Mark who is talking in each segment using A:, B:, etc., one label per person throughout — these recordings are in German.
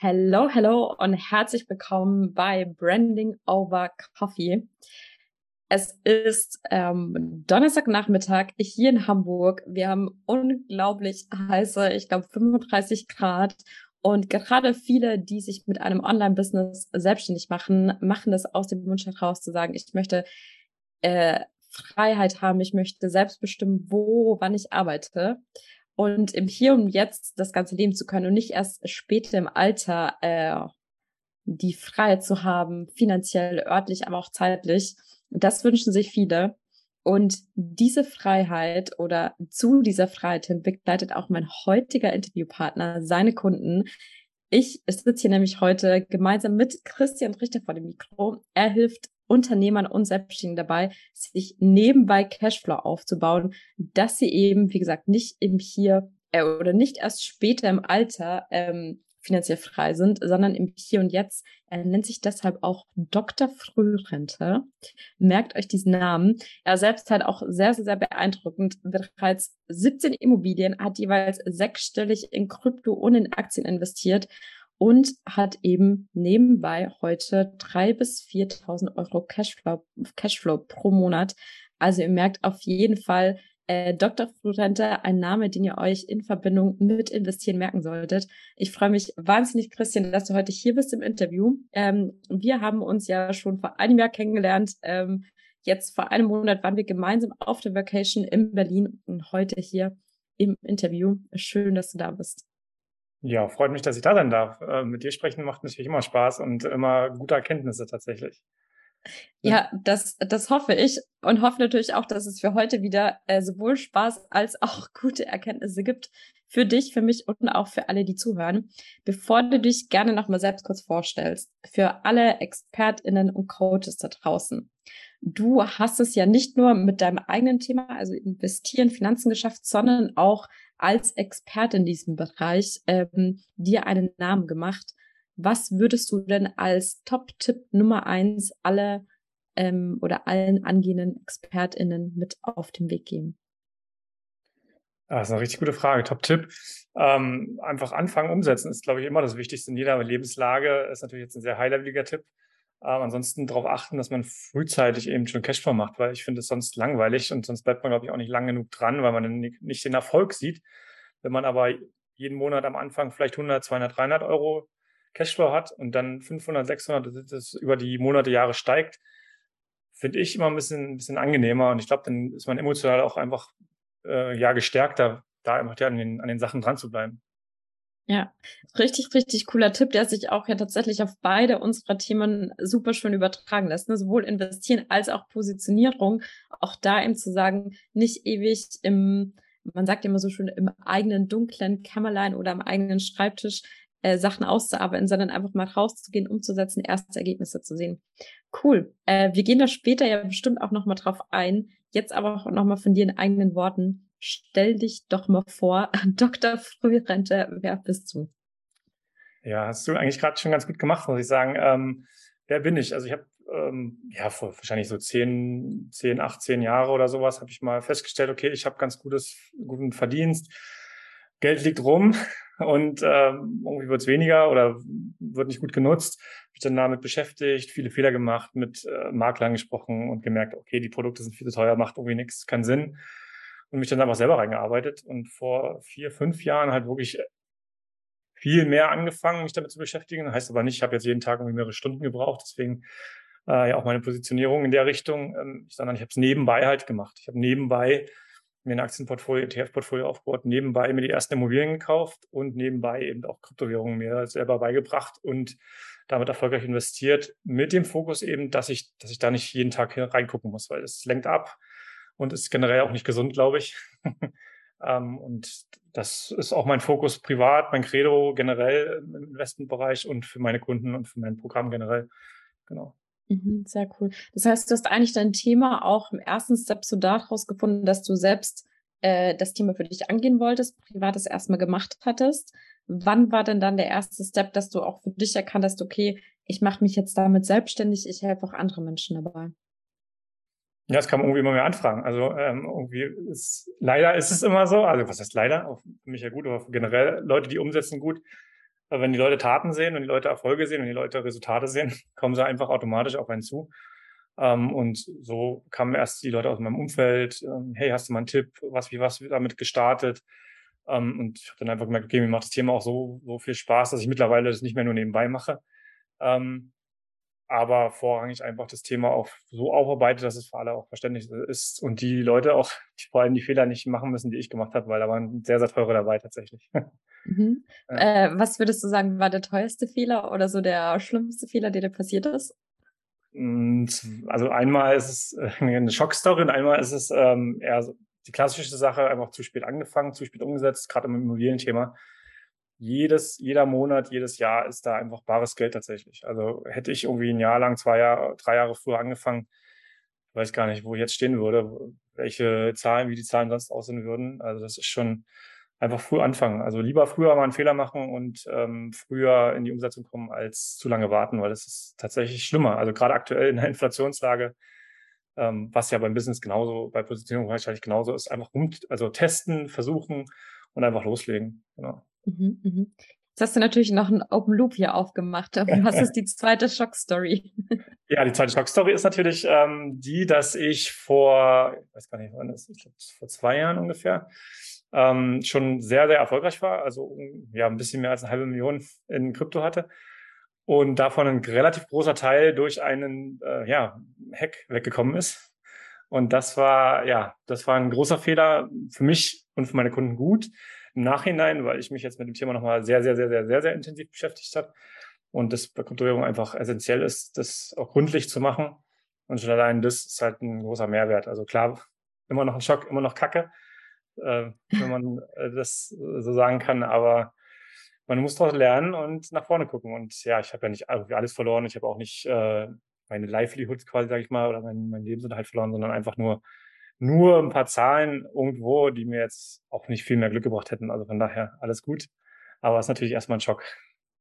A: Hello, hello und herzlich willkommen bei Branding Over Coffee. Es ist ähm, Donnerstagnachmittag hier in Hamburg. Wir haben unglaublich heiße, ich glaube 35 Grad. Und gerade viele, die sich mit einem Online-Business selbstständig machen, machen das aus dem Wunsch heraus zu sagen, ich möchte äh, Freiheit haben, ich möchte selbst bestimmen, wo, wann ich arbeite und im Hier und Jetzt das Ganze leben zu können und nicht erst später im Alter äh, die Freiheit zu haben, finanziell, örtlich, aber auch zeitlich. Das wünschen sich viele. Und diese Freiheit oder zu dieser Freiheit hin begleitet auch mein heutiger Interviewpartner seine Kunden. Ich sitze hier nämlich heute gemeinsam mit Christian Richter vor dem Mikro. Er hilft Unternehmern und Selbstständigen dabei, sich nebenbei Cashflow aufzubauen, dass sie eben, wie gesagt, nicht im Hier äh, oder nicht erst später im Alter ähm, finanziell frei sind, sondern im Hier und Jetzt. Er nennt sich deshalb auch Dr. Frührente. Merkt euch diesen Namen. Er selbst hat auch sehr, sehr, sehr beeindruckend bereits 17 Immobilien, hat jeweils sechsstellig in Krypto und in Aktien investiert und hat eben nebenbei heute drei bis 4.000 Euro Cashflow, Cashflow pro Monat. Also ihr merkt auf jeden Fall, äh, Dr. Florente, ein Name, den ihr euch in Verbindung mit Investieren merken solltet. Ich freue mich wahnsinnig, Christian, dass du heute hier bist im Interview. Ähm, wir haben uns ja schon vor einem Jahr kennengelernt. Ähm, jetzt vor einem Monat waren wir gemeinsam auf der Vacation in Berlin und heute hier im Interview. Schön, dass du da bist.
B: Ja, freut mich, dass ich da sein darf. Äh, mit dir sprechen macht natürlich immer Spaß und immer gute Erkenntnisse tatsächlich.
A: Ja, das, das hoffe ich und hoffe natürlich auch, dass es für heute wieder äh, sowohl Spaß als auch gute Erkenntnisse gibt für dich, für mich und auch für alle, die zuhören. Bevor du dich gerne nochmal selbst kurz vorstellst, für alle ExpertInnen und Coaches da draußen. Du hast es ja nicht nur mit deinem eigenen Thema, also investieren, Finanzen geschafft, sondern auch als Experte in diesem Bereich ähm, dir einen Namen gemacht. Was würdest du denn als Top-Tipp Nummer eins alle ähm, oder allen angehenden ExpertInnen mit auf den Weg geben?
B: Das ist eine richtig gute Frage. Top-Tipp. Ähm, einfach anfangen, umsetzen ist, glaube ich, immer das Wichtigste in jeder Lebenslage. Ist natürlich jetzt ein sehr high-leveliger Tipp. Ähm, ansonsten darauf achten, dass man frühzeitig eben schon Cashflow macht, weil ich finde es sonst langweilig und sonst bleibt man, glaube ich, auch nicht lang genug dran, weil man nicht den Erfolg sieht. Wenn man aber jeden Monat am Anfang vielleicht 100, 200, 300 Euro Cashflow hat und dann 500, 600, das über die Monate, Jahre steigt, finde ich immer ein bisschen, ein bisschen angenehmer und ich glaube, dann ist man emotional auch einfach äh, ja gestärkter, da einfach ja, an, den, an den Sachen dran zu bleiben.
A: Ja, richtig, richtig cooler Tipp, der sich auch ja tatsächlich auf beide unserer Themen super schön übertragen lässt. Ne? Sowohl investieren als auch Positionierung. Auch da eben zu sagen, nicht ewig im, man sagt immer so schön, im eigenen dunklen Kämmerlein oder am eigenen Schreibtisch äh, Sachen auszuarbeiten, sondern einfach mal rauszugehen, umzusetzen, erste Ergebnisse zu sehen. Cool. Äh, wir gehen da später ja bestimmt auch nochmal drauf ein. Jetzt aber auch nochmal von dir in eigenen Worten stell dich doch mal vor, Dr. Frührente, wer bist du?
B: Ja, hast du eigentlich gerade schon ganz gut gemacht, muss ich sagen. Ähm, wer bin ich? Also ich habe ähm, ja vor wahrscheinlich so zehn, zehn, 18 Jahre oder sowas habe ich mal festgestellt, okay, ich habe ganz gutes, guten Verdienst. Geld liegt rum und ähm, irgendwie wird es weniger oder wird nicht gut genutzt. Mich dann damit beschäftigt, viele Fehler gemacht, mit äh, Maklern gesprochen und gemerkt, okay, die Produkte sind viel zu teuer, macht irgendwie nichts, keinen Sinn und mich dann einfach selber reingearbeitet und vor vier, fünf Jahren halt wirklich viel mehr angefangen, mich damit zu beschäftigen. Heißt aber nicht, ich habe jetzt jeden Tag irgendwie mehrere Stunden gebraucht, deswegen äh, ja auch meine Positionierung in der Richtung, ähm, sondern ich habe es nebenbei halt gemacht. Ich habe nebenbei mir ein Aktienportfolio, ETF-Portfolio aufgebaut, nebenbei mir die ersten Immobilien gekauft und nebenbei eben auch Kryptowährungen mir selber beigebracht und damit erfolgreich investiert, mit dem Fokus eben, dass ich, dass ich da nicht jeden Tag reingucken muss, weil es lenkt ab und ist generell auch nicht gesund, glaube ich. ähm, und das ist auch mein Fokus privat, mein Credo generell im Investmentbereich und für meine Kunden und für mein Programm generell. Genau.
A: Mhm, sehr cool. Das heißt, du hast eigentlich dein Thema auch im ersten Step so daraus gefunden, dass du selbst äh, das Thema für dich angehen wolltest, privates erstmal gemacht hattest. Wann war denn dann der erste Step, dass du auch für dich erkannt hast, okay, ich mache mich jetzt damit selbstständig, ich helfe auch andere Menschen dabei?
B: Ja, es kam irgendwie immer mehr Anfragen. Also ähm, irgendwie ist, leider ist es immer so, also was heißt leider, für mich ja gut, aber generell Leute, die umsetzen gut, wenn die Leute Taten sehen, wenn die Leute Erfolge sehen, wenn die Leute Resultate sehen, kommen sie einfach automatisch auf einen zu. Ähm, und so kamen erst die Leute aus meinem Umfeld, ähm, hey, hast du mal einen Tipp, was, wie was damit gestartet? Ähm, und ich habe dann einfach gemerkt, okay, mir macht das Thema auch so, so viel Spaß, dass ich mittlerweile das nicht mehr nur nebenbei mache. Ähm, aber vorrangig einfach das Thema auch so aufarbeite, dass es für alle auch verständlich ist und die Leute auch die, vor allem die Fehler nicht machen müssen, die ich gemacht habe, weil da waren sehr, sehr teure dabei tatsächlich.
A: Mhm. Ja. Äh, was würdest du sagen, war der teuerste Fehler oder so der schlimmste Fehler, der dir passiert ist?
B: Also einmal ist es äh, eine Schockstory und einmal ist es ähm, eher so die klassische Sache, einfach zu spät angefangen, zu spät umgesetzt, gerade im Immobilienthema. Jedes, jeder Monat, jedes Jahr ist da einfach bares Geld tatsächlich. Also hätte ich irgendwie ein Jahr lang, zwei Jahre, drei Jahre früher angefangen, weiß gar nicht, wo ich jetzt stehen würde, welche Zahlen, wie die Zahlen sonst aussehen würden. Also das ist schon einfach früh anfangen. Also lieber früher mal einen Fehler machen und ähm, früher in die Umsetzung kommen, als zu lange warten, weil das ist tatsächlich schlimmer. Also gerade aktuell in der Inflationslage, ähm, was ja beim Business genauso, bei Positionierung wahrscheinlich genauso ist, einfach rum, also testen, versuchen und einfach loslegen. Genau. Mhm,
A: mhm. Jetzt hast du natürlich noch einen Open Loop hier aufgemacht. Was ist die zweite Schockstory?
B: Ja, die zweite Schockstory ist natürlich ähm, die, dass ich vor, ich weiß gar nicht, wann ist, ich glaube, vor zwei Jahren ungefähr, ähm, schon sehr, sehr erfolgreich war. Also ja, ein bisschen mehr als eine halbe Million in Krypto hatte. Und davon ein relativ großer Teil durch einen äh, ja, Hack weggekommen ist. Und das war, ja, das war ein großer Fehler für mich und für meine Kunden gut im Nachhinein, weil ich mich jetzt mit dem Thema nochmal sehr, sehr, sehr, sehr, sehr, sehr intensiv beschäftigt habe. Und das bei Kryptowährung einfach essentiell ist, das auch gründlich zu machen. Und schon allein das ist halt ein großer Mehrwert. Also klar, immer noch ein Schock, immer noch Kacke, äh, wenn man äh, das so sagen kann. Aber man muss doch lernen und nach vorne gucken. Und ja, ich habe ja nicht alles verloren. Ich habe auch nicht äh, meine Livelihood quasi, sage ich mal, oder mein, mein Lebensunterhalt verloren, sondern einfach nur nur ein paar Zahlen irgendwo, die mir jetzt auch nicht viel mehr Glück gebracht hätten. Also von daher alles gut. Aber es ist natürlich erstmal ein Schock.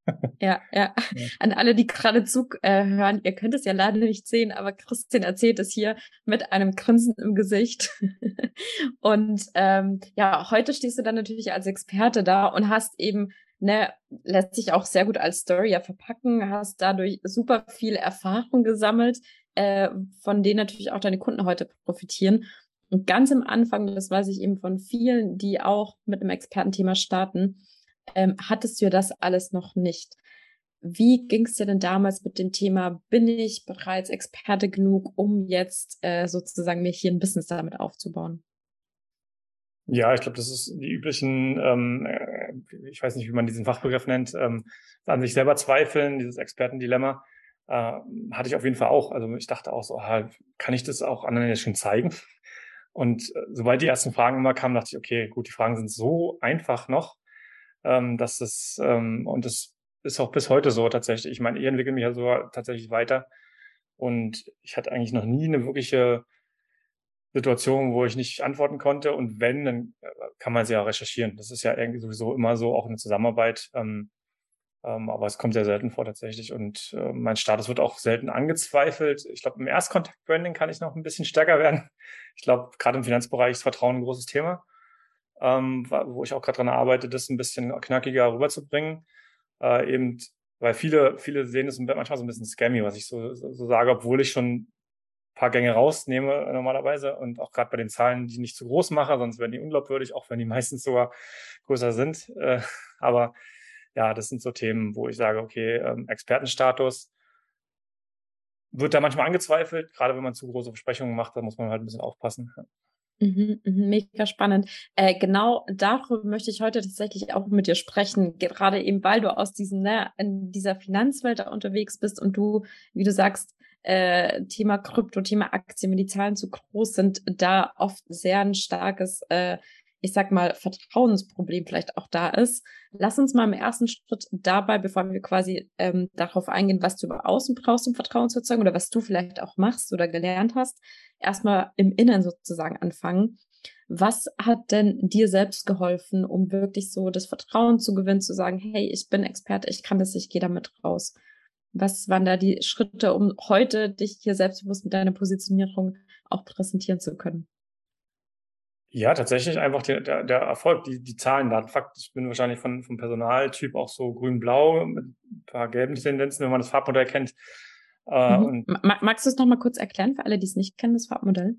A: Ja, ja, ja. An alle, die gerade zuhören, ihr könnt es ja leider nicht sehen, aber Christian erzählt es hier mit einem Grinsen im Gesicht. und ähm, ja, heute stehst du dann natürlich als Experte da und hast eben, ne, lässt sich auch sehr gut als Story ja verpacken, hast dadurch super viel Erfahrung gesammelt, äh, von denen natürlich auch deine Kunden heute profitieren. Und ganz am Anfang, das weiß ich eben von vielen, die auch mit einem Expertenthema starten, ähm, hattest du ja das alles noch nicht. Wie ging es dir denn damals mit dem Thema, bin ich bereits Experte genug, um jetzt äh, sozusagen mir hier ein Business damit aufzubauen?
B: Ja, ich glaube, das ist die üblichen, ähm, äh, ich weiß nicht, wie man diesen Fachbegriff nennt, ähm, an sich selber zweifeln, dieses Expertendilemma, äh, hatte ich auf jeden Fall auch. Also ich dachte auch so, ah, kann ich das auch anderen jetzt schon zeigen? Und äh, sobald die ersten Fragen immer kamen, dachte ich, okay, gut, die Fragen sind so einfach noch, ähm, dass es, ähm, und das ist auch bis heute so tatsächlich. Ich meine, ich entwickle mich ja so tatsächlich weiter. Und ich hatte eigentlich noch nie eine wirkliche Situation, wo ich nicht antworten konnte. Und wenn, dann äh, kann man sie ja recherchieren. Das ist ja irgendwie sowieso immer so, auch eine Zusammenarbeit. Ähm, ähm, aber es kommt sehr selten vor tatsächlich. Und äh, mein Status wird auch selten angezweifelt. Ich glaube, im Erstkontakt-Branding kann ich noch ein bisschen stärker werden. Ich glaube, gerade im Finanzbereich ist Vertrauen ein großes Thema ähm, wo ich auch gerade dran arbeite, das ein bisschen knackiger rüberzubringen. Äh, eben, weil viele, viele sehen es manchmal so ein bisschen scammy, was ich so, so, so sage, obwohl ich schon ein paar Gänge rausnehme normalerweise und auch gerade bei den Zahlen, die nicht zu groß mache, sonst werden die unglaubwürdig, auch wenn die meistens sogar größer sind. Äh, aber ja, das sind so Themen, wo ich sage, okay, ähm, Expertenstatus wird da manchmal angezweifelt, gerade wenn man zu große Versprechungen macht, da muss man halt ein bisschen aufpassen.
A: Mhm, mhm, mega spannend. Äh, genau darüber möchte ich heute tatsächlich auch mit dir sprechen, gerade eben, weil du aus diesem, ne, in dieser Finanzwelt unterwegs bist und du, wie du sagst, äh, Thema Krypto, Thema Aktien, wenn die Zahlen zu groß sind, da oft sehr ein starkes äh, ich sag mal, Vertrauensproblem vielleicht auch da ist. Lass uns mal im ersten Schritt dabei, bevor wir quasi ähm, darauf eingehen, was du über außen brauchst, um Vertrauen zu erzeugen oder was du vielleicht auch machst oder gelernt hast, erstmal im Inneren sozusagen anfangen. Was hat denn dir selbst geholfen, um wirklich so das Vertrauen zu gewinnen, zu sagen, hey, ich bin Experte, ich kann das, ich gehe damit raus? Was waren da die Schritte, um heute dich hier selbstbewusst mit deiner Positionierung auch präsentieren zu können?
B: Ja, tatsächlich einfach der, der, der Erfolg, die, die Zahlen, da Fakt, ich bin wahrscheinlich von, vom Personaltyp auch so grün-blau mit ein paar gelben Tendenzen, wenn man das Farbmodell kennt.
A: Äh, mhm. Magst du es nochmal kurz erklären für alle, die es nicht kennen, das Farbmodell?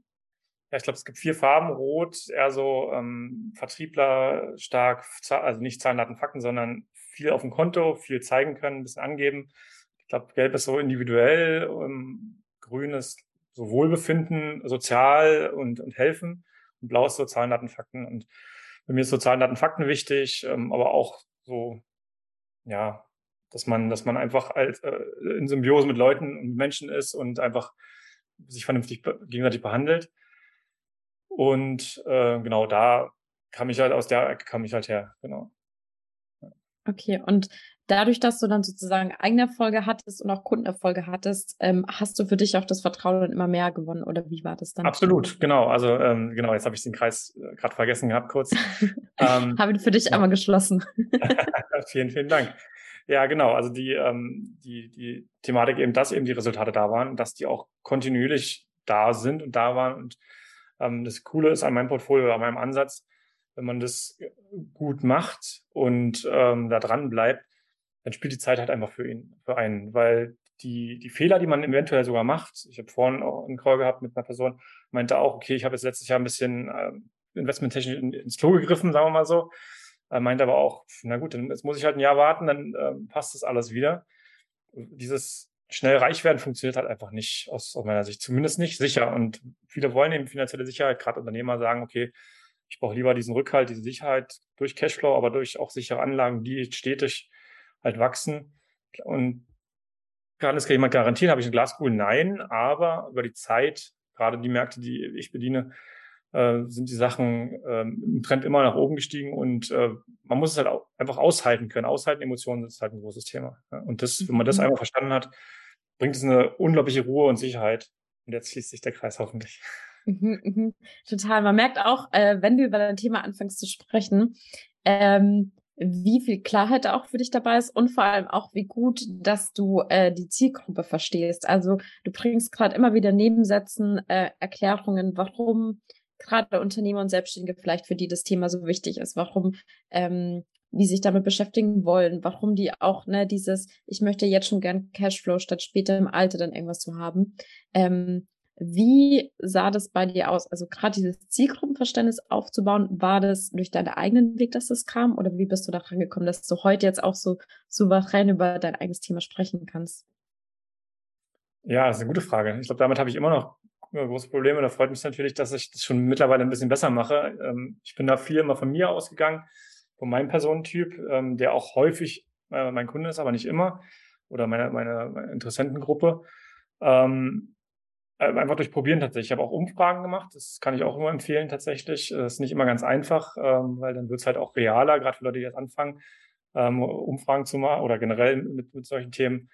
B: Ja, ich glaube, es gibt vier Farben. Rot, eher so ähm, Vertriebler stark, also nicht Zahlen, Daten, Fakten, sondern viel auf dem Konto, viel zeigen können, ein bisschen angeben. Ich glaube, Gelb ist so individuell, ähm, Grün ist so Wohlbefinden, sozial und, und helfen. Und Blau ist so Zahlen, Daten, Fakten. Und bei mir ist so Zahlen, Daten, Fakten wichtig, ähm, aber auch so, ja, dass man, dass man einfach als, äh, in Symbiose mit Leuten und Menschen ist und einfach sich vernünftig gegenseitig behandelt. Und äh, genau da kam ich halt aus der Ecke kam ich halt her, genau.
A: Okay, und dadurch, dass du dann sozusagen eigene Erfolge hattest und auch Kundenerfolge hattest, ähm, hast du für dich auch das Vertrauen dann immer mehr gewonnen oder wie war das dann?
B: Absolut, genau. Also ähm, genau, jetzt habe ich den Kreis äh, gerade vergessen gehabt kurz.
A: ähm, habe für dich ja. einmal geschlossen.
B: vielen, vielen Dank. Ja, genau. Also die, ähm, die, die Thematik eben, dass eben die Resultate da waren, dass die auch kontinuierlich da sind und da waren. Und ähm, das Coole ist an meinem Portfolio, an meinem Ansatz, wenn man das gut macht und ähm, da dran bleibt, dann spielt die Zeit halt einfach für ihn, für einen, weil die, die Fehler, die man eventuell sogar macht, ich habe vorhin auch einen Call gehabt mit einer Person, meinte auch, okay, ich habe jetzt letztes Jahr ein bisschen äh, investmenttechnisch in, ins Klo gegriffen, sagen wir mal so, er meinte aber auch, na gut, dann jetzt muss ich halt ein Jahr warten, dann äh, passt das alles wieder. Dieses schnell reich werden funktioniert halt einfach nicht aus, aus meiner Sicht, zumindest nicht sicher. Und viele wollen eben finanzielle Sicherheit, gerade Unternehmer sagen, okay, ich brauche lieber diesen Rückhalt, diese Sicherheit durch Cashflow, aber durch auch sichere Anlagen, die stetig halt wachsen. Und kann das jemand garantieren? Habe ich eine Glaskugel? Nein, aber über die Zeit, gerade die Märkte, die ich bediene, äh, sind die Sachen ähm, im Trend immer nach oben gestiegen und äh, man muss es halt auch einfach aushalten können. Aushalten, Emotionen ist halt ein großes Thema. Ja? Und das, wenn man das mhm. einmal verstanden hat, bringt es eine unglaubliche Ruhe und Sicherheit. Und jetzt schließt sich der Kreis hoffentlich.
A: Mhm, mhm. Total. Man merkt auch, äh, wenn du über dein Thema anfängst zu sprechen, ähm, wie viel Klarheit auch für dich dabei ist und vor allem auch, wie gut, dass du äh, die Zielgruppe verstehst. Also du bringst gerade immer wieder Nebensätzen, äh, Erklärungen, warum gerade Unternehmer und Selbstständige vielleicht für die das Thema so wichtig ist, warum ähm, die sich damit beschäftigen wollen, warum die auch ne dieses ich möchte jetzt schon gern Cashflow statt später im Alter dann irgendwas zu haben. Ähm, wie sah das bei dir aus? Also gerade dieses Zielgruppenverständnis aufzubauen, war das durch deinen eigenen Weg, dass das kam? Oder wie bist du daran gekommen, dass du heute jetzt auch so souverän über dein eigenes Thema sprechen kannst?
B: Ja, das ist eine gute Frage. Ich glaube, damit habe ich immer noch große Probleme. Da freut mich natürlich, dass ich das schon mittlerweile ein bisschen besser mache. Ähm, ich bin da viel immer von mir ausgegangen, von meinem Personentyp, ähm, der auch häufig äh, mein Kunde ist, aber nicht immer, oder meine, meine, Interessentengruppe. Ähm, äh, einfach durch Probieren tatsächlich. Ich habe auch Umfragen gemacht, das kann ich auch immer empfehlen tatsächlich. Das ist nicht immer ganz einfach, weil dann wird es halt auch realer, gerade für Leute, die jetzt anfangen, Umfragen zu machen oder generell mit, mit solchen Themen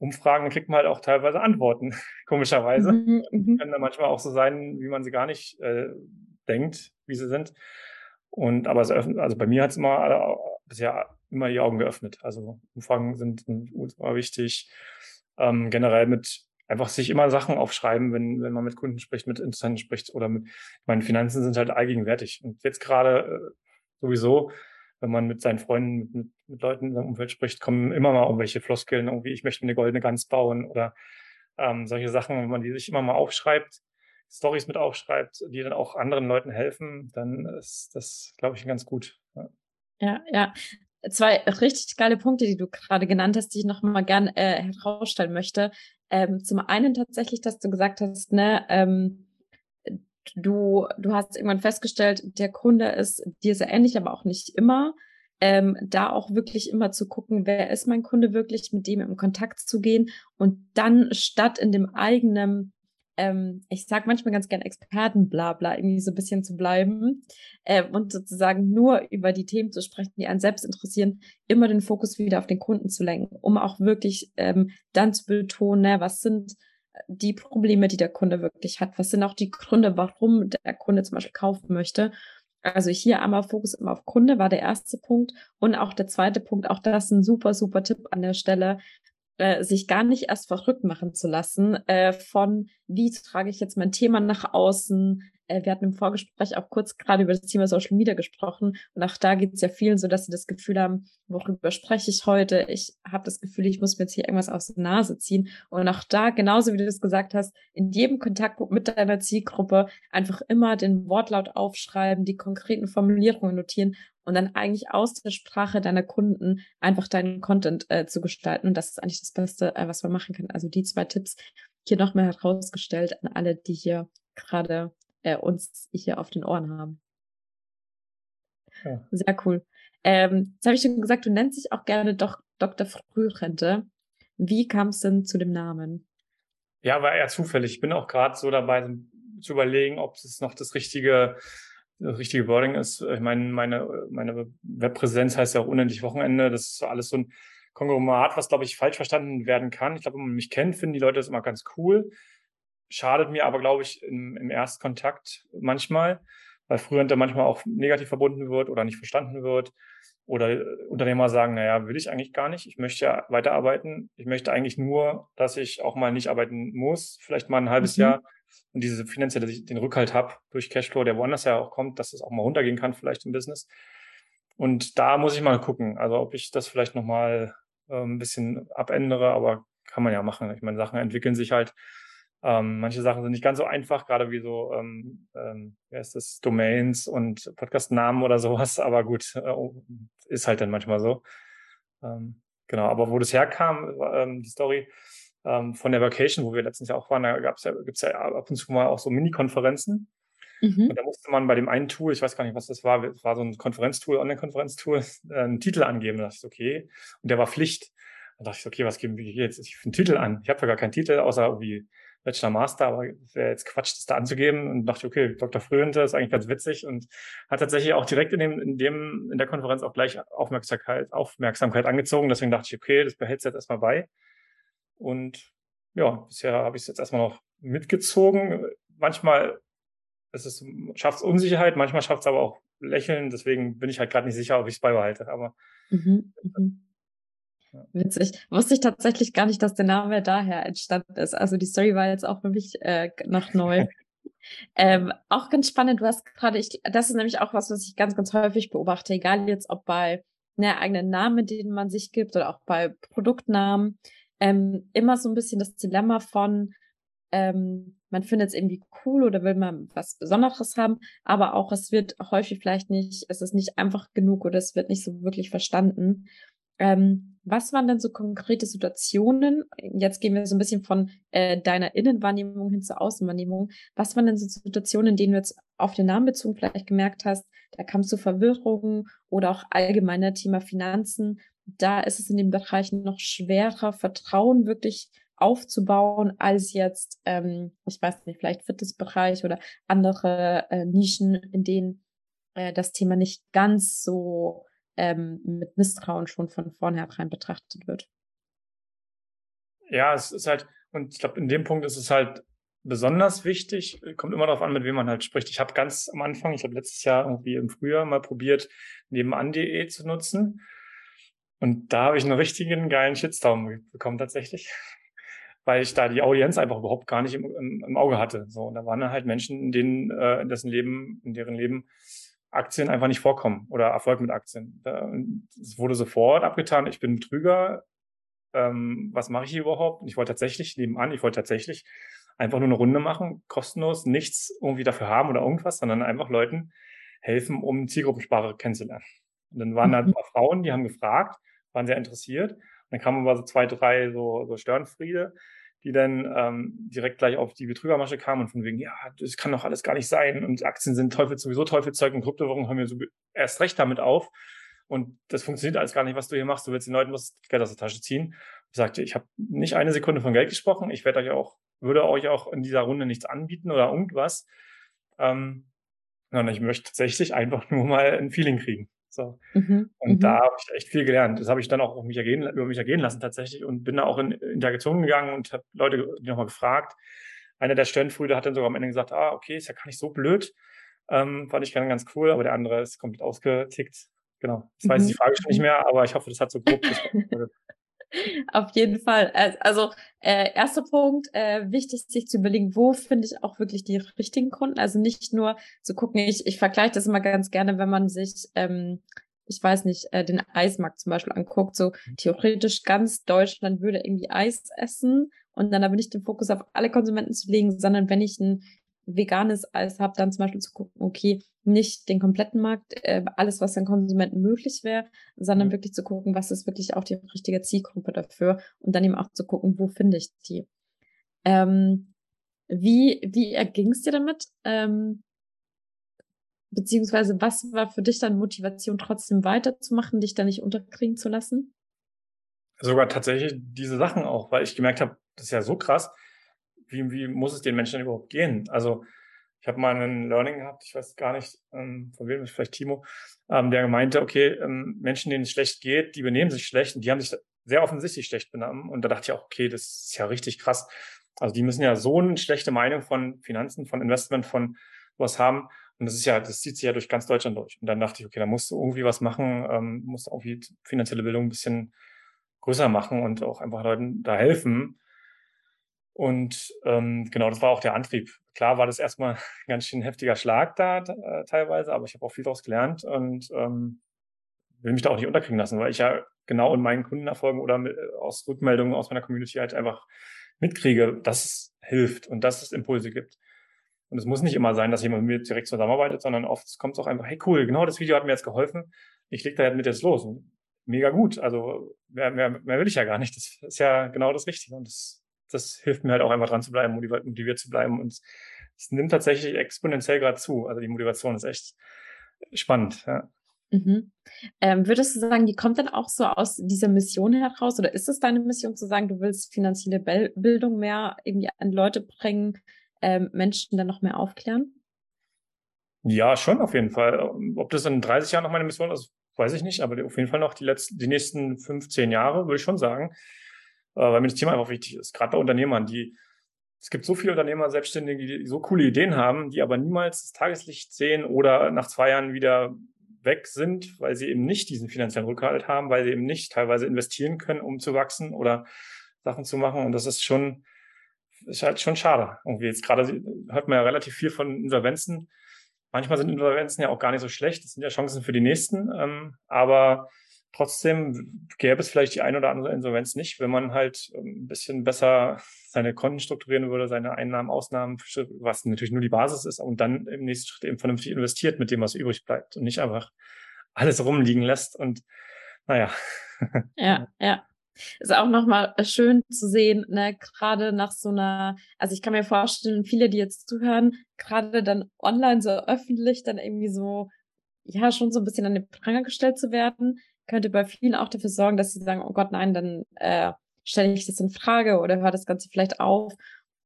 B: Umfragen kriegt man halt auch teilweise Antworten, komischerweise. Mhm, mhm, können dann manchmal auch so sein, wie man sie gar nicht äh, denkt, wie sie sind. Und aber es öffnet, also bei mir hat es immer äh, bisher immer die Augen geöffnet. Also Umfragen sind, sind ultra wichtig. Ähm, generell mit einfach sich immer Sachen aufschreiben, wenn, wenn man mit Kunden spricht, mit Interessenten spricht oder mit, ich meine, Finanzen sind halt allgegenwärtig. Und jetzt gerade äh, sowieso wenn man mit seinen Freunden, mit, mit Leuten in seinem Umfeld spricht, kommen immer mal irgendwelche Floskeln, irgendwie, ich möchte eine goldene Gans bauen oder ähm, solche Sachen, wenn man die sich immer mal aufschreibt, Stories mit aufschreibt, die dann auch anderen Leuten helfen, dann ist das, glaube ich, ganz gut.
A: Ja, ja. Zwei richtig geile Punkte, die du gerade genannt hast, die ich noch mal gern äh, herausstellen möchte. Ähm, zum einen tatsächlich, dass du gesagt hast, ne, ähm, du, du hast irgendwann festgestellt, der Kunde ist dir sehr ähnlich, aber auch nicht immer. Ähm, da auch wirklich immer zu gucken, wer ist mein Kunde wirklich, mit dem im Kontakt zu gehen und dann statt in dem eigenen, ähm, ich sag manchmal ganz gern Expertenblabla, irgendwie so ein bisschen zu bleiben äh, und sozusagen nur über die Themen zu sprechen, die einen selbst interessieren, immer den Fokus wieder auf den Kunden zu lenken, um auch wirklich ähm, dann zu betonen, ne, was sind die Probleme, die der Kunde wirklich hat? Was sind auch die Gründe, warum der Kunde zum Beispiel kaufen möchte? Also hier einmal Fokus immer auf Kunde war der erste Punkt. Und auch der zweite Punkt, auch das ist ein super, super Tipp an der Stelle, äh, sich gar nicht erst verrückt machen zu lassen äh, von, wie trage ich jetzt mein Thema nach außen, wir hatten im Vorgespräch auch kurz gerade über das Thema Social Media gesprochen und auch da geht es ja vielen so, dass sie das Gefühl haben, worüber spreche ich heute? Ich habe das Gefühl, ich muss mir jetzt hier irgendwas aus der Nase ziehen und auch da, genauso wie du das gesagt hast, in jedem Kontakt mit deiner Zielgruppe einfach immer den Wortlaut aufschreiben, die konkreten Formulierungen notieren und dann eigentlich aus der Sprache deiner Kunden einfach deinen Content äh, zu gestalten. Und das ist eigentlich das Beste, äh, was man machen kann. Also die zwei Tipps hier nochmal herausgestellt an alle, die hier gerade äh, uns hier auf den Ohren haben. Ja. Sehr cool. Ähm, jetzt habe ich schon gesagt, du nennst dich auch gerne doch Dr. Frührente. Wie kam es denn zu dem Namen?
B: Ja, war eher zufällig. Ich bin auch gerade so dabei zu überlegen, ob es noch das richtige, das richtige Wording ist. Ich meine, meine, meine Webpräsenz heißt ja auch unendlich Wochenende. Das ist alles so ein Konglomerat, was, glaube ich, falsch verstanden werden kann. Ich glaube, wenn man mich kennt, finden die Leute das immer ganz cool schadet mir aber, glaube ich, im, im Erstkontakt manchmal, weil früher manchmal auch negativ verbunden wird oder nicht verstanden wird. Oder Unternehmer sagen, naja, will ich eigentlich gar nicht. Ich möchte ja weiterarbeiten. Ich möchte eigentlich nur, dass ich auch mal nicht arbeiten muss, vielleicht mal ein halbes mhm. Jahr und diese finanzielle, den Rückhalt habe durch Cashflow, der woanders ja auch kommt, dass es auch mal runtergehen kann, vielleicht im Business. Und da muss ich mal gucken, also ob ich das vielleicht nochmal äh, ein bisschen abändere, aber kann man ja machen. Ich meine, Sachen entwickeln sich halt. Ähm, manche Sachen sind nicht ganz so einfach, gerade wie so, ähm, ähm, wie heißt das, Domains und Podcast-Namen oder sowas, aber gut, äh, oh, ist halt dann manchmal so. Ähm, genau, aber wo das herkam, ähm, die Story ähm, von der Vacation, wo wir letztens ja auch waren, da gab's ja, gibt's ja ab und zu mal auch so Mini-Konferenzen. Mhm. Und da musste man bei dem einen Tool, ich weiß gar nicht, was das war, es war so ein Konferenztool, Online-Konferenztool, äh, einen Titel angeben. Da dachte ich, okay. Und der war Pflicht. Da dachte ich, okay, was geben wir jetzt für einen Titel an? Ich habe ja gar keinen Titel, außer irgendwie Bachelor, Master, aber wäre jetzt Quatsch, das da anzugeben und dachte, okay, Dr. Fröhente ist eigentlich ganz witzig und hat tatsächlich auch direkt in dem, in dem, in der Konferenz auch gleich Aufmerksamkeit, Aufmerksamkeit angezogen. Deswegen dachte ich, okay, das behältst du jetzt erstmal bei. Und ja, bisher habe ich es jetzt erstmal noch mitgezogen. Manchmal ist schafft es Unsicherheit, manchmal schafft es aber auch Lächeln. Deswegen bin ich halt gerade nicht sicher, ob ich es beibehalte. Aber mhm,
A: mhm. Witzig. Wusste ich tatsächlich gar nicht, dass der Name daher entstanden ist. Also die Story war jetzt auch für mich äh, noch neu. ähm, auch ganz spannend, du hast gerade, ich, das ist nämlich auch was, was ich ganz, ganz häufig beobachte, egal jetzt ob bei einer eigenen Namen, den man sich gibt oder auch bei Produktnamen, ähm, immer so ein bisschen das Dilemma von, ähm, man findet es irgendwie cool oder will man was Besonderes haben, aber auch es wird häufig vielleicht nicht, es ist nicht einfach genug oder es wird nicht so wirklich verstanden. Ähm, was waren denn so konkrete Situationen? Jetzt gehen wir so ein bisschen von äh, deiner Innenwahrnehmung hin zur Außenwahrnehmung. Was waren denn so Situationen, in denen du jetzt auf den Namen bezogen vielleicht gemerkt hast, da kam es zu Verwirrungen oder auch allgemeiner Thema Finanzen? Da ist es in den Bereichen noch schwerer, Vertrauen wirklich aufzubauen, als jetzt, ähm, ich weiß nicht, vielleicht Fitnessbereich oder andere äh, Nischen, in denen äh, das Thema nicht ganz so ähm, mit Misstrauen schon von vornherein betrachtet wird.
B: Ja, es ist halt, und ich glaube, in dem Punkt ist es halt besonders wichtig, kommt immer darauf an, mit wem man halt spricht. Ich habe ganz am Anfang, ich habe letztes Jahr irgendwie im Frühjahr mal probiert, nebenan.de zu nutzen. Und da habe ich einen richtigen geilen Shitstorm bekommen tatsächlich, weil ich da die Audienz einfach überhaupt gar nicht im, im, im Auge hatte. So, und da waren halt Menschen, in denen, äh, in dessen Leben, in deren Leben Aktien einfach nicht vorkommen oder Erfolg mit Aktien. Es wurde sofort abgetan, ich bin Betrüger, ähm, was mache ich hier überhaupt? Und ich wollte tatsächlich, nebenan, ich wollte tatsächlich einfach nur eine Runde machen, kostenlos, nichts irgendwie dafür haben oder irgendwas, sondern einfach Leuten helfen, um Zielgruppensprache kennenzulernen. Und dann waren da ein mhm. paar Frauen, die haben gefragt, waren sehr interessiert. Und dann kamen aber so zwei, drei so, so Störenfriede, die dann ähm, direkt gleich auf die Betrügermasche kamen und von wegen, ja, das kann doch alles gar nicht sein und Aktien sind Teufel sowieso Teufelzeug und Kryptowährungen haben wir so erst recht damit auf und das funktioniert alles gar nicht, was du hier machst. Du willst den Leuten was Geld aus der Tasche ziehen. Ich sagte, ich habe nicht eine Sekunde von Geld gesprochen. Ich werde euch auch, würde euch auch in dieser Runde nichts anbieten oder irgendwas. Ähm, sondern ich möchte tatsächlich einfach nur mal ein Feeling kriegen. So. Mhm, und mhm. da habe ich echt viel gelernt. Das habe ich dann auch mich ergehen, über mich ergehen lassen tatsächlich und bin da auch in Interaktion gegangen und habe Leute nochmal gefragt. Einer der Störenfrüde hat dann sogar am Ende gesagt, ah, okay, ist ja gar nicht so blöd. Ähm, fand ich ganz, ganz cool, aber der andere ist komplett ausgetickt. Genau. Das weiß mhm. die Frage schon nicht mehr, aber ich hoffe, das hat so grob
A: Auf jeden Fall. Also äh, erster Punkt, äh, wichtig sich zu überlegen, wo finde ich auch wirklich die richtigen Kunden. Also nicht nur zu gucken, ich, ich vergleiche das immer ganz gerne, wenn man sich, ähm, ich weiß nicht, äh, den Eismarkt zum Beispiel anguckt. So mhm. theoretisch ganz Deutschland würde irgendwie Eis essen und dann aber nicht den Fokus auf alle Konsumenten zu legen, sondern wenn ich ein veganes Eis habe, dann zum Beispiel zu gucken, okay, nicht den kompletten Markt, äh, alles, was an Konsumenten möglich wäre, sondern mhm. wirklich zu gucken, was ist wirklich auch die richtige Zielgruppe dafür und dann eben auch zu gucken, wo finde ich die. Ähm, wie, wie erging es dir damit? Ähm, beziehungsweise was war für dich dann Motivation, trotzdem weiterzumachen, dich da nicht unterkriegen zu lassen?
B: Sogar tatsächlich diese Sachen auch, weil ich gemerkt habe, das ist ja so krass, wie, wie muss es den Menschen überhaupt gehen? Also ich habe mal einen Learning gehabt, ich weiß gar nicht, ähm, von wem vielleicht Timo, ähm, der meinte, okay, ähm, Menschen, denen es schlecht geht, die benehmen sich schlecht und die haben sich sehr offensichtlich schlecht benommen. Und da dachte ich auch, okay, das ist ja richtig krass. Also die müssen ja so eine schlechte Meinung von Finanzen, von Investment, von was haben. Und das ist ja, das zieht sich ja durch ganz Deutschland durch. Und dann dachte ich, okay, da musst du irgendwie was machen, ähm, musst du irgendwie finanzielle Bildung ein bisschen größer machen und auch einfach Leuten da helfen. Und ähm, genau, das war auch der Antrieb. Klar war das erstmal ein ganz schön heftiger Schlag da äh, teilweise, aber ich habe auch viel daraus gelernt und ähm, will mich da auch nicht unterkriegen lassen, weil ich ja genau in meinen Kundenerfolgen oder mit, aus Rückmeldungen aus meiner Community halt einfach mitkriege, dass es hilft und dass es Impulse gibt. Und es muss nicht immer sein, dass jemand mit mir direkt zusammenarbeitet, sondern oft kommt es auch einfach, hey cool, genau das Video hat mir jetzt geholfen, ich leg da jetzt mit jetzt los. Und mega gut. Also mehr, mehr, mehr will ich ja gar nicht. Das ist ja genau das Richtige. Und das das hilft mir halt auch einfach dran zu bleiben, motiviert, motiviert zu bleiben. Und es nimmt tatsächlich exponentiell gerade zu. Also die Motivation ist echt spannend. Ja.
A: Mhm. Ähm, würdest du sagen, die kommt dann auch so aus dieser Mission heraus oder ist es deine Mission zu sagen, du willst finanzielle Bildung mehr irgendwie an Leute bringen, ähm, Menschen dann noch mehr aufklären?
B: Ja, schon auf jeden Fall. Ob das in 30 Jahren noch meine Mission ist, weiß ich nicht, aber auf jeden Fall noch die letzten, die nächsten 15 Jahre, würde ich schon sagen weil mir das Thema einfach wichtig ist. Gerade bei Unternehmern, die es gibt so viele Unternehmer, Selbstständige, die so coole Ideen haben, die aber niemals das Tageslicht sehen oder nach zwei Jahren wieder weg sind, weil sie eben nicht diesen finanziellen Rückhalt haben, weil sie eben nicht teilweise investieren können, um zu wachsen oder Sachen zu machen. Und das ist schon, ist halt schon schade. Irgendwie jetzt gerade hört man ja relativ viel von Insolvenzen. Manchmal sind Insolvenzen ja auch gar nicht so schlecht. Das sind ja Chancen für die nächsten. Ähm, aber Trotzdem gäbe es vielleicht die ein oder andere Insolvenz nicht, wenn man halt ähm, ein bisschen besser seine Konten strukturieren würde, seine Einnahmen, Ausnahmen, was natürlich nur die Basis ist, und dann im nächsten Schritt eben vernünftig investiert mit dem, was übrig bleibt und nicht einfach alles rumliegen lässt und naja.
A: Ja, ja. Ist auch nochmal schön zu sehen, ne, gerade nach so einer, also ich kann mir vorstellen, viele, die jetzt zuhören, gerade dann online so öffentlich dann irgendwie so, ja, schon so ein bisschen an den Pranger gestellt zu werden, könnte bei vielen auch dafür sorgen, dass sie sagen, oh Gott, nein, dann äh, stelle ich das in Frage oder höre das Ganze vielleicht auf.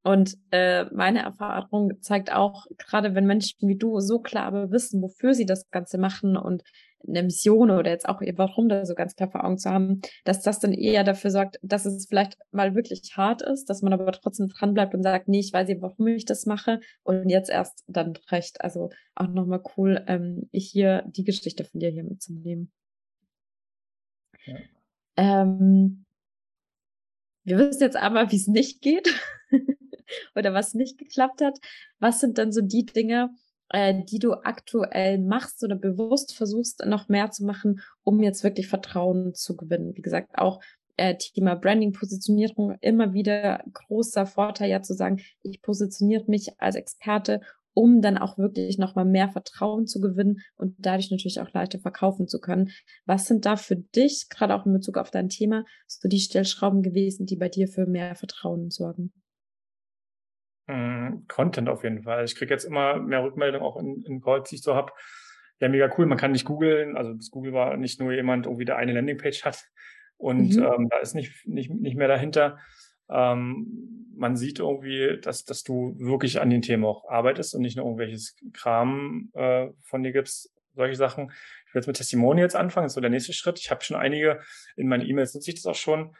A: Und äh, meine Erfahrung zeigt auch, gerade wenn Menschen wie du so klar aber wissen, wofür sie das Ganze machen und eine Mission oder jetzt auch ihr Warum da so ganz klar vor Augen zu haben, dass das dann eher dafür sorgt, dass es vielleicht mal wirklich hart ist, dass man aber trotzdem dran bleibt und sagt, nee, ich weiß eben, warum ich das mache und jetzt erst dann recht. Also auch nochmal cool, ähm, hier die Geschichte von dir hier mitzunehmen. Ähm, wir wissen jetzt aber, wie es nicht geht oder was nicht geklappt hat. Was sind dann so die Dinge, äh, die du aktuell machst oder bewusst versuchst, noch mehr zu machen, um jetzt wirklich Vertrauen zu gewinnen? Wie gesagt, auch äh, Thema Branding, Positionierung immer wieder großer Vorteil, ja zu sagen, ich positioniere mich als Experte um dann auch wirklich nochmal mehr Vertrauen zu gewinnen und dadurch natürlich auch leichter verkaufen zu können. Was sind da für dich, gerade auch in Bezug auf dein Thema, so die Stellschrauben gewesen, die bei dir für mehr Vertrauen sorgen?
B: Mm, Content auf jeden Fall. Ich kriege jetzt immer mehr Rückmeldungen auch in, in Calls, die ich so habe. Ja, mega cool. Man kann nicht googeln. Also das Google war nicht nur jemand, irgendwie der eine Landingpage hat und mhm. ähm, da ist nicht, nicht, nicht mehr dahinter, ähm, man sieht irgendwie, dass, dass du wirklich an den Themen auch arbeitest und nicht nur irgendwelches Kram äh, von dir gibst, solche Sachen. Ich will jetzt mit Testimonials anfangen, das ist so der nächste Schritt. Ich habe schon einige, in meinen E-Mails nutze ich das auch schon,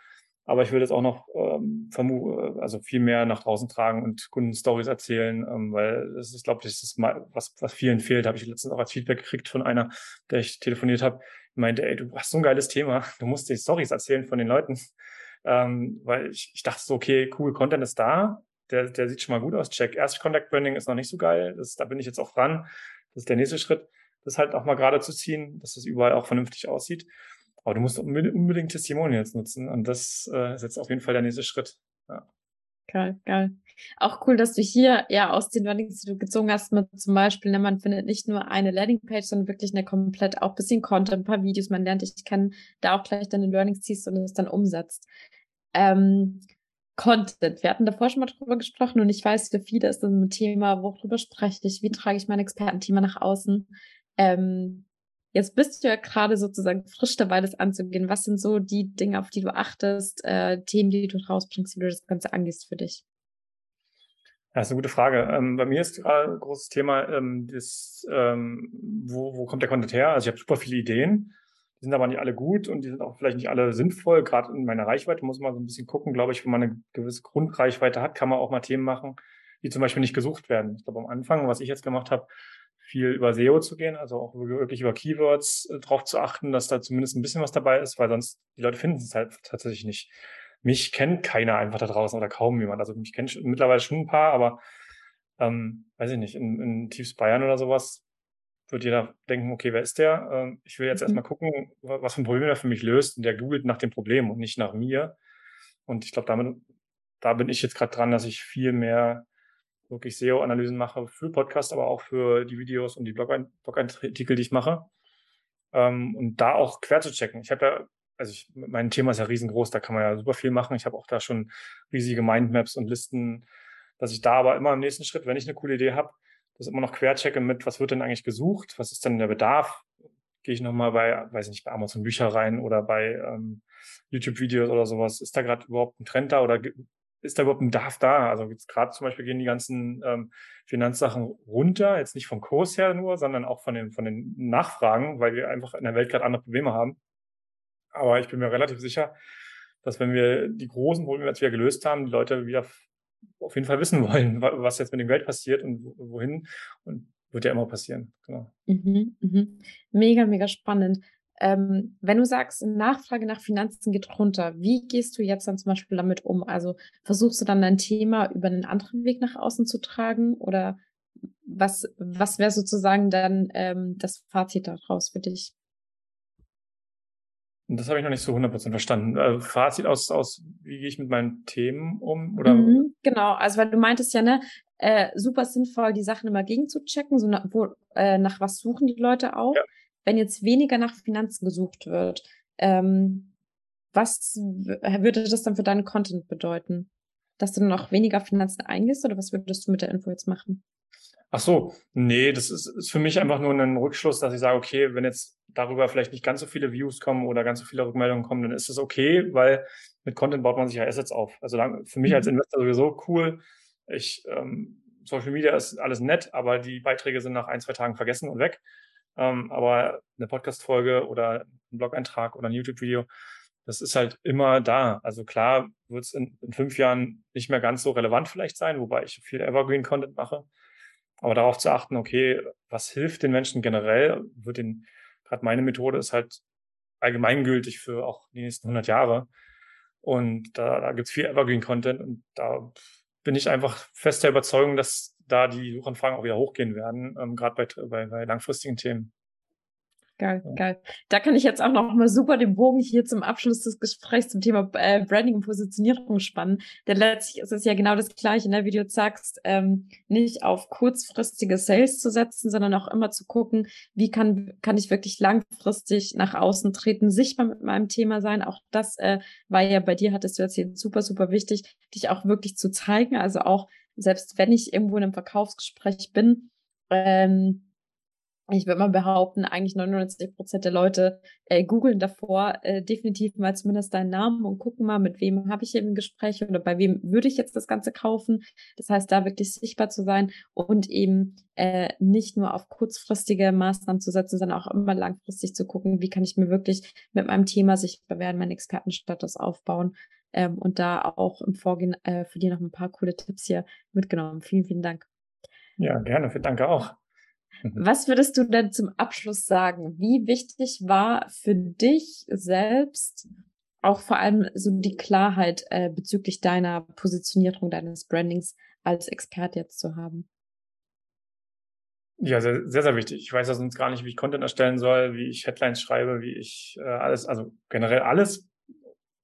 B: aber ich will das auch noch ähm, vermu also viel mehr nach draußen tragen und Kundenstories erzählen, ähm, weil das ist, glaube ich, das ist mal was, was vielen fehlt. Habe ich letztens auch als Feedback gekriegt von einer, der ich telefoniert habe. meinte, ey, du hast so ein geiles Thema, du musst dir Stories erzählen von den Leuten. Ähm, weil ich, ich dachte so, okay, cool, Content ist da, der, der sieht schon mal gut aus. Check. Erst Contact Branding ist noch nicht so geil. Das, da bin ich jetzt auch dran. Das ist der nächste Schritt, das halt auch mal gerade zu ziehen, dass es überall auch vernünftig aussieht. Aber du musst unbedingt Testimonials nutzen. Und das äh, ist jetzt auf jeden Fall der nächste Schritt. Ja.
A: Geil, geil. Auch cool, dass du hier ja aus den Learnings, die du gezogen hast, mit zum Beispiel, ne, man findet nicht nur eine Landingpage, sondern wirklich eine komplett, auch bisschen Content, ein paar Videos, man lernt dich kennen, da auch gleich deine Learnings ziehst und es dann umsetzt. Ähm, Content. Wir hatten davor schon mal drüber gesprochen und ich weiß, für viele ist das ein Thema, worüber spreche ich, wie trage ich mein Expertenthema nach außen. Ähm, jetzt bist du ja gerade sozusagen frisch dabei, das anzugehen. Was sind so die Dinge, auf die du achtest, äh, Themen, die du rausbringst, wie du das Ganze angehst für dich?
B: Das ist eine gute Frage. Ähm, bei mir ist gerade ein großes Thema, ähm, das, ähm, wo, wo kommt der Content her? Also ich habe super viele Ideen die sind aber nicht alle gut und die sind auch vielleicht nicht alle sinnvoll. Gerade in meiner Reichweite muss man so ein bisschen gucken, glaube ich, wenn man eine gewisse Grundreichweite hat, kann man auch mal Themen machen, die zum Beispiel nicht gesucht werden. Ich glaube, am Anfang, was ich jetzt gemacht habe, viel über SEO zu gehen, also auch wirklich über Keywords äh, darauf zu achten, dass da zumindest ein bisschen was dabei ist, weil sonst die Leute finden es halt tatsächlich nicht. Mich kennt keiner einfach da draußen oder kaum jemand. Also mich kennt mittlerweile schon ein paar, aber ähm, weiß ich nicht, in, in Tiefs Bayern oder sowas wird jeder denken, okay, wer ist der? Ähm, ich will jetzt mhm. erstmal gucken, was für ein Problem er für mich löst. Und der googelt nach dem Problem und nicht nach mir. Und ich glaube, damit, da bin ich jetzt gerade dran, dass ich viel mehr wirklich SEO-Analysen mache für Podcast, aber auch für die Videos und die Blog-Artikel, die ich mache. Ähm, und da auch quer zu checken. Ich habe ja, also ich, mein Thema ist ja riesengroß, da kann man ja super viel machen. Ich habe auch da schon riesige Mindmaps und Listen, dass ich da aber immer im nächsten Schritt, wenn ich eine coole Idee habe, das immer noch querchecke mit, was wird denn eigentlich gesucht, was ist denn der Bedarf? Gehe ich nochmal bei, weiß ich nicht, bei Amazon Bücher rein oder bei ähm, YouTube-Videos oder sowas. Ist da gerade überhaupt ein Trend da oder ist da überhaupt ein Bedarf da? Also jetzt gerade zum Beispiel gehen die ganzen ähm, Finanzsachen runter, jetzt nicht vom Kurs her nur, sondern auch von den, von den Nachfragen, weil wir einfach in der Welt gerade andere Probleme haben. Aber ich bin mir relativ sicher, dass wenn wir die großen Probleme jetzt wieder gelöst haben, die Leute wieder auf jeden Fall wissen wollen, was jetzt mit dem Geld passiert und wohin. Und wird ja immer passieren. Genau.
A: Mhm, mhm. Mega, mega spannend. Ähm, wenn du sagst, Nachfrage nach Finanzen geht runter, wie gehst du jetzt dann zum Beispiel damit um? Also versuchst du dann dein Thema über einen anderen Weg nach außen zu tragen oder was, was wäre sozusagen dann ähm, das Fazit daraus für dich?
B: Das habe ich noch nicht so 100% verstanden. Also Fazit aus, aus, wie gehe ich mit meinen Themen um? Oder?
A: Mhm, genau, also weil du meintest ja, ne, äh, super sinnvoll, die Sachen immer gegenzuchecken, so nach, wo, äh, nach was suchen die Leute auch. Ja. Wenn jetzt weniger nach Finanzen gesucht wird, ähm, was würde das dann für deinen Content bedeuten? Dass du noch weniger Finanzen eingehst oder was würdest du mit der Info jetzt machen?
B: Ach so, nee, das ist, ist für mich einfach nur ein Rückschluss, dass ich sage, okay, wenn jetzt darüber vielleicht nicht ganz so viele Views kommen oder ganz so viele Rückmeldungen kommen, dann ist das okay, weil mit Content baut man sich ja Assets auf. Also für mich als mhm. Investor sowieso cool. Ich, ähm, Social Media ist alles nett, aber die Beiträge sind nach ein, zwei Tagen vergessen und weg. Ähm, aber eine Podcast-Folge oder ein Blog-Eintrag oder ein YouTube-Video, das ist halt immer da. Also klar wird es in, in, fünf Jahren nicht mehr ganz so relevant vielleicht sein, wobei ich viel Evergreen-Content mache. Aber darauf zu achten, okay, was hilft den Menschen generell, wird den, gerade meine Methode ist halt allgemeingültig für auch die nächsten 100 Jahre. Und da, da gibt es viel Evergreen-Content und da bin ich einfach fest der Überzeugung, dass da die Suchanfragen auch wieder hochgehen werden, ähm, gerade bei, bei, bei langfristigen Themen.
A: Geil, geil. Da kann ich jetzt auch noch mal super den Bogen hier zum Abschluss des Gesprächs zum Thema äh, Branding und Positionierung spannen. Denn letztlich ist es ja genau das Gleiche, ne? wie du sagst, ähm, nicht auf kurzfristige Sales zu setzen, sondern auch immer zu gucken, wie kann, kann ich wirklich langfristig nach außen treten, sichtbar mit meinem Thema sein. Auch das äh, war ja bei dir, hattest du erzählt, super, super wichtig, dich auch wirklich zu zeigen. Also auch, selbst wenn ich irgendwo in einem Verkaufsgespräch bin, ähm, ich würde mal behaupten, eigentlich 99 Prozent der Leute äh, googeln davor äh, definitiv mal zumindest deinen Namen und gucken mal, mit wem habe ich eben ein Gespräch oder bei wem würde ich jetzt das Ganze kaufen. Das heißt, da wirklich sichtbar zu sein und eben äh, nicht nur auf kurzfristige Maßnahmen zu setzen, sondern auch immer langfristig zu gucken, wie kann ich mir wirklich mit meinem Thema sichtbar werden, meinen Expertenstatus aufbauen. Ähm, und da auch im Vorgehen äh, für dir noch ein paar coole Tipps hier mitgenommen. Vielen, vielen Dank.
B: Ja, gerne. Danke auch.
A: Mhm. Was würdest du denn zum Abschluss sagen? Wie wichtig war für dich selbst auch vor allem so die Klarheit äh, bezüglich deiner Positionierung, deines Brandings als Experte jetzt zu haben?
B: Ja, sehr, sehr, sehr wichtig. Ich weiß ja sonst gar nicht, wie ich Content erstellen soll, wie ich Headlines schreibe, wie ich äh, alles, also generell alles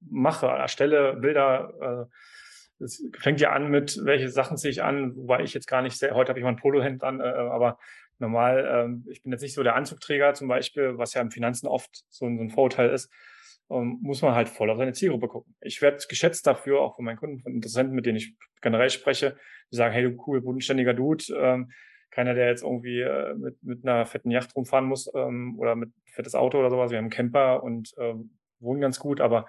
B: mache, erstelle Bilder. Äh, es fängt ja an mit, welche Sachen ziehe ich an, wobei ich jetzt gar nicht sehr, heute habe ich mal ein Polohemd an, äh, aber normal, äh, ich bin jetzt nicht so der Anzugträger zum Beispiel, was ja im Finanzen oft so, ein, so ein Vorurteil ist, ähm, muss man halt voll auf seine Zielgruppe gucken. Ich werde geschätzt dafür, auch von meinen Kunden, von Interessenten, mit denen ich generell spreche, die sagen, hey, du cool, bodenständiger Dude, ähm, keiner, der jetzt irgendwie äh, mit, mit einer fetten Yacht rumfahren muss ähm, oder mit fettes Auto oder sowas. Wir haben einen Camper und äh, wohnen ganz gut, aber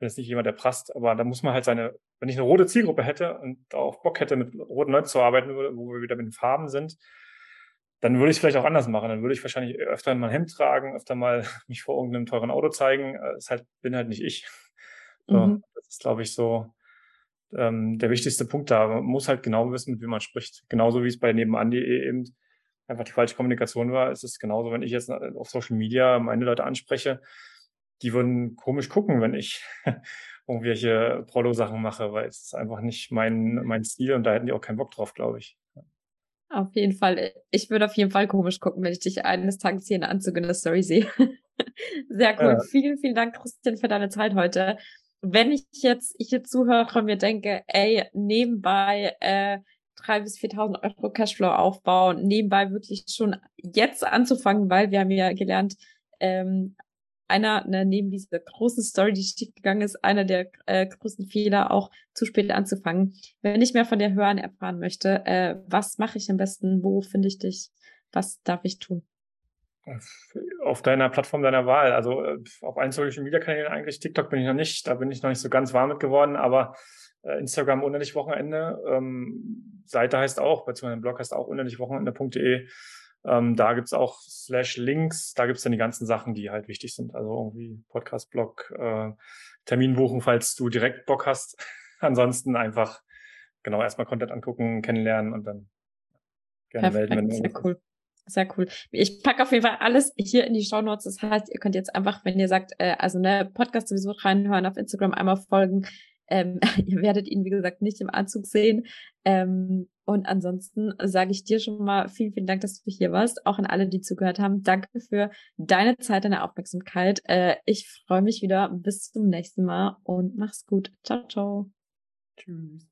B: bin jetzt nicht jemand, der prasst. Aber da muss man halt seine, wenn ich eine rote Zielgruppe hätte und auch Bock hätte, mit roten Leuten zu arbeiten, wo wir wieder mit den Farben sind, dann würde ich es vielleicht auch anders machen. Dann würde ich wahrscheinlich öfter mal ein Hemd tragen, öfter mal mich vor irgendeinem teuren Auto zeigen. Das äh, halt, bin halt nicht ich. So, mhm. Das ist, glaube ich, so ähm, der wichtigste Punkt da. Man muss halt genau wissen, mit wem man spricht. Genauso wie es bei nebenan.de eben einfach die falsche Kommunikation war. Es ist genauso, wenn ich jetzt auf Social Media meine Leute anspreche, die würden komisch gucken, wenn ich irgendwelche Prolo-Sachen mache, weil es ist einfach nicht mein, mein Stil und da hätten die auch keinen Bock drauf, glaube ich.
A: Auf jeden Fall. Ich würde auf jeden Fall komisch gucken, wenn ich dich eines Tages hier in Anzug in der Story sehe. Sehr cool. Ja. Vielen, vielen Dank, Christian, für deine Zeit heute wenn ich jetzt ich jetzt zuhöre und mir denke, ey, nebenbei äh, 3.000 bis 4.000 Euro Cashflow aufbauen, nebenbei wirklich schon jetzt anzufangen, weil wir haben ja gelernt, ähm, einer, ne, neben dieser großen Story, die schief gegangen ist, einer der äh, größten Fehler, auch zu spät anzufangen. Wenn ich mehr von dir hören erfahren möchte, äh, was mache ich am besten? Wo finde ich dich? Was darf ich tun?
B: Auf deiner Plattform deiner Wahl. Also äh, auf allen Social Media Kanälen eigentlich. TikTok bin ich noch nicht, da bin ich noch nicht so ganz warm mit geworden, aber äh, Instagram unendlich Wochenende. Ähm, Seite heißt auch, beziehungsweise Blog heißt auch unendlich Wochenende.de. Ähm, da gibt's auch Slash Links, da gibt's dann die ganzen Sachen, die halt wichtig sind. Also irgendwie Podcast-Blog, äh, Termin buchen, falls du direkt Bock hast. Ansonsten einfach genau erstmal Content angucken, kennenlernen und dann
A: gerne Perfekt, melden, wenn sehr cool. Sehr cool. Ich packe auf jeden Fall alles hier in die Show Notes. Das heißt, ihr könnt jetzt einfach, wenn ihr sagt, äh, also ne Podcast sowieso reinhören, auf Instagram einmal folgen. Ähm, ihr werdet ihn, wie gesagt, nicht im Anzug sehen. Ähm, und ansonsten sage ich dir schon mal vielen, vielen Dank, dass du hier warst. Auch an alle, die zugehört haben. Danke für deine Zeit, deine Aufmerksamkeit. Äh, ich freue mich wieder. Bis zum nächsten Mal und mach's gut. Ciao, ciao. Tschüss.